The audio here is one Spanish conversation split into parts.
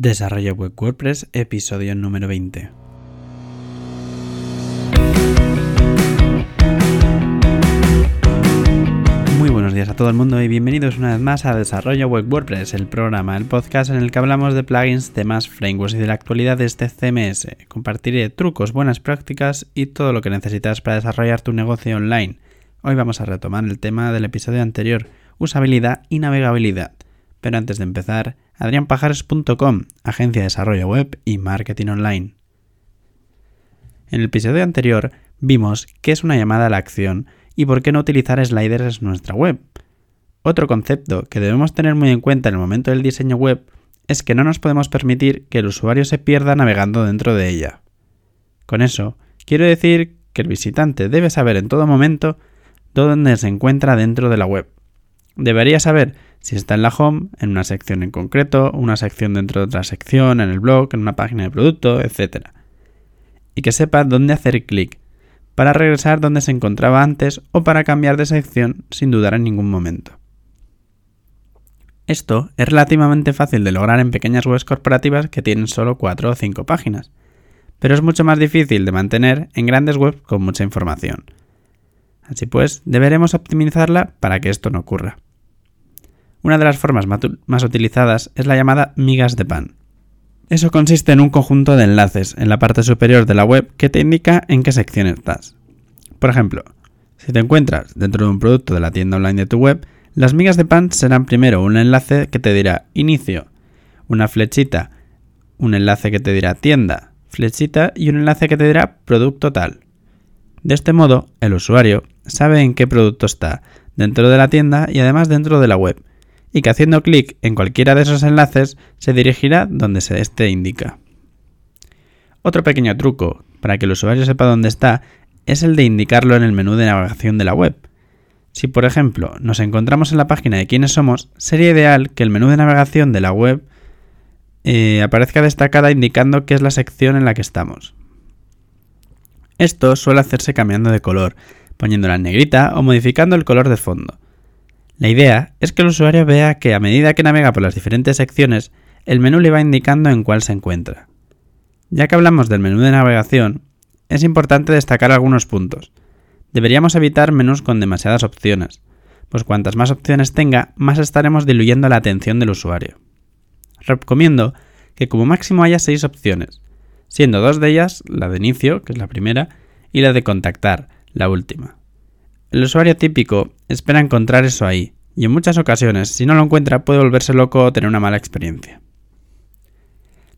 Desarrollo Web WordPress, episodio número 20. Muy buenos días a todo el mundo y bienvenidos una vez más a Desarrollo Web WordPress, el programa, el podcast en el que hablamos de plugins, temas, frameworks y de la actualidad de este CMS. Compartiré trucos, buenas prácticas y todo lo que necesitas para desarrollar tu negocio online. Hoy vamos a retomar el tema del episodio anterior, usabilidad y navegabilidad. Pero antes de empezar, adrianpajares.com, agencia de desarrollo web y marketing online. En el episodio anterior vimos qué es una llamada a la acción y por qué no utilizar sliders en nuestra web. Otro concepto que debemos tener muy en cuenta en el momento del diseño web es que no nos podemos permitir que el usuario se pierda navegando dentro de ella. Con eso, quiero decir que el visitante debe saber en todo momento dónde se encuentra dentro de la web. Debería saber si está en la home, en una sección en concreto, una sección dentro de otra sección, en el blog, en una página de producto, etc. Y que sepa dónde hacer clic, para regresar donde se encontraba antes o para cambiar de sección sin dudar en ningún momento. Esto es relativamente fácil de lograr en pequeñas webs corporativas que tienen solo 4 o 5 páginas, pero es mucho más difícil de mantener en grandes webs con mucha información. Así pues, deberemos optimizarla para que esto no ocurra. Una de las formas más utilizadas es la llamada migas de pan. Eso consiste en un conjunto de enlaces en la parte superior de la web que te indica en qué sección estás. Por ejemplo, si te encuentras dentro de un producto de la tienda online de tu web, las migas de pan serán primero un enlace que te dirá inicio, una flechita, un enlace que te dirá tienda, flechita y un enlace que te dirá producto tal. De este modo, el usuario sabe en qué producto está dentro de la tienda y además dentro de la web, y que haciendo clic en cualquiera de esos enlaces se dirigirá donde se este indica. Otro pequeño truco para que el usuario sepa dónde está es el de indicarlo en el menú de navegación de la web. Si por ejemplo nos encontramos en la página de quiénes somos, sería ideal que el menú de navegación de la web eh, aparezca destacada indicando qué es la sección en la que estamos. Esto suele hacerse cambiando de color, poniéndola en negrita o modificando el color de fondo. La idea es que el usuario vea que a medida que navega por las diferentes secciones, el menú le va indicando en cuál se encuentra. Ya que hablamos del menú de navegación, es importante destacar algunos puntos. Deberíamos evitar menús con demasiadas opciones, pues cuantas más opciones tenga, más estaremos diluyendo la atención del usuario. Recomiendo que como máximo haya seis opciones, siendo dos de ellas la de inicio, que es la primera, y la de contactar, la última. El usuario típico espera encontrar eso ahí, y en muchas ocasiones, si no lo encuentra, puede volverse loco o tener una mala experiencia.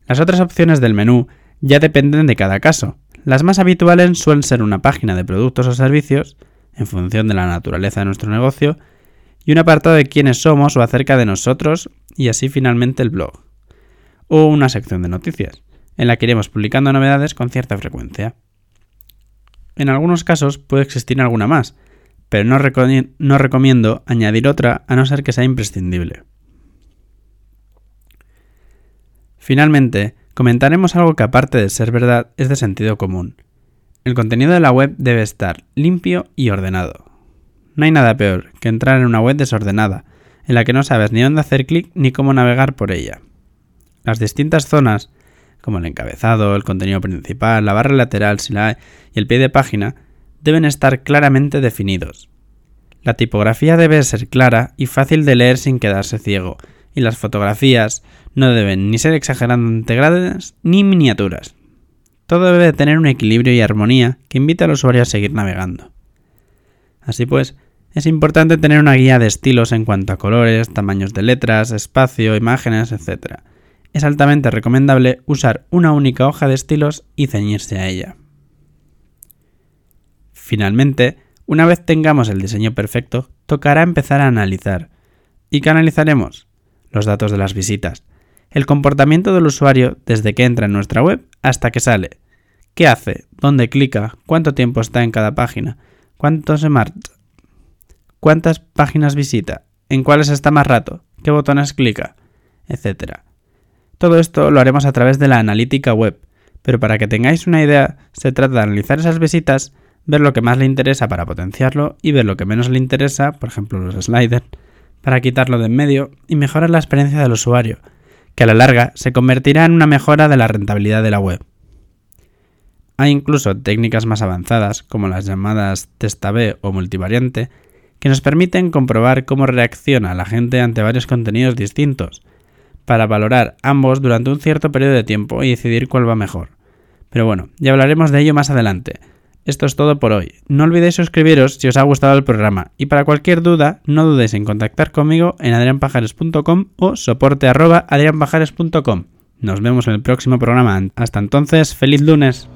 Las otras opciones del menú ya dependen de cada caso. Las más habituales suelen ser una página de productos o servicios, en función de la naturaleza de nuestro negocio, y un apartado de quiénes somos o acerca de nosotros, y así finalmente el blog. O una sección de noticias, en la que iremos publicando novedades con cierta frecuencia. En algunos casos puede existir alguna más, pero no, recomiendo añadir otra a no ser que sea imprescindible. Finalmente, comentaremos algo que aparte de ser verdad es de sentido común. El contenido de la web debe estar limpio y ordenado. No hay nada peor que entrar en una web desordenada, en la que no sabes ni dónde hacer clic ni cómo navegar por ella. Las distintas zonas, como el encabezado, el contenido principal, la barra lateral si la hay, y el pie de página, deben estar claramente definidos. La tipografía debe ser clara y fácil de leer sin quedarse ciego, y las fotografías no deben ni ser exageradamente grandes ni miniaturas. Todo debe tener un equilibrio y armonía que invite al usuario a seguir navegando. Así pues, es importante tener una guía de estilos en cuanto a colores, tamaños de letras, espacio, imágenes, etc. Es altamente recomendable usar una única hoja de estilos y ceñirse a ella. Finalmente, una vez tengamos el diseño perfecto, tocará empezar a analizar. ¿Y qué analizaremos? Los datos de las visitas, el comportamiento del usuario desde que entra en nuestra web hasta que sale. ¿Qué hace? ¿Dónde clica? ¿Cuánto tiempo está en cada página? ¿Cuánto se marcha? ¿Cuántas páginas visita? ¿En cuáles está más rato? ¿Qué botones clica? Etcétera. Todo esto lo haremos a través de la analítica web, pero para que tengáis una idea, se trata de analizar esas visitas ver lo que más le interesa para potenciarlo y ver lo que menos le interesa, por ejemplo los sliders, para quitarlo de en medio y mejorar la experiencia del usuario, que a la larga se convertirá en una mejora de la rentabilidad de la web. Hay incluso técnicas más avanzadas, como las llamadas test A-B o multivariante, que nos permiten comprobar cómo reacciona la gente ante varios contenidos distintos, para valorar ambos durante un cierto periodo de tiempo y decidir cuál va mejor. Pero bueno, ya hablaremos de ello más adelante. Esto es todo por hoy. No olvidéis suscribiros si os ha gustado el programa y para cualquier duda no dudéis en contactar conmigo en adrianpajares.com o soporte arroba adrianpajares.com. Nos vemos en el próximo programa. Hasta entonces, feliz lunes.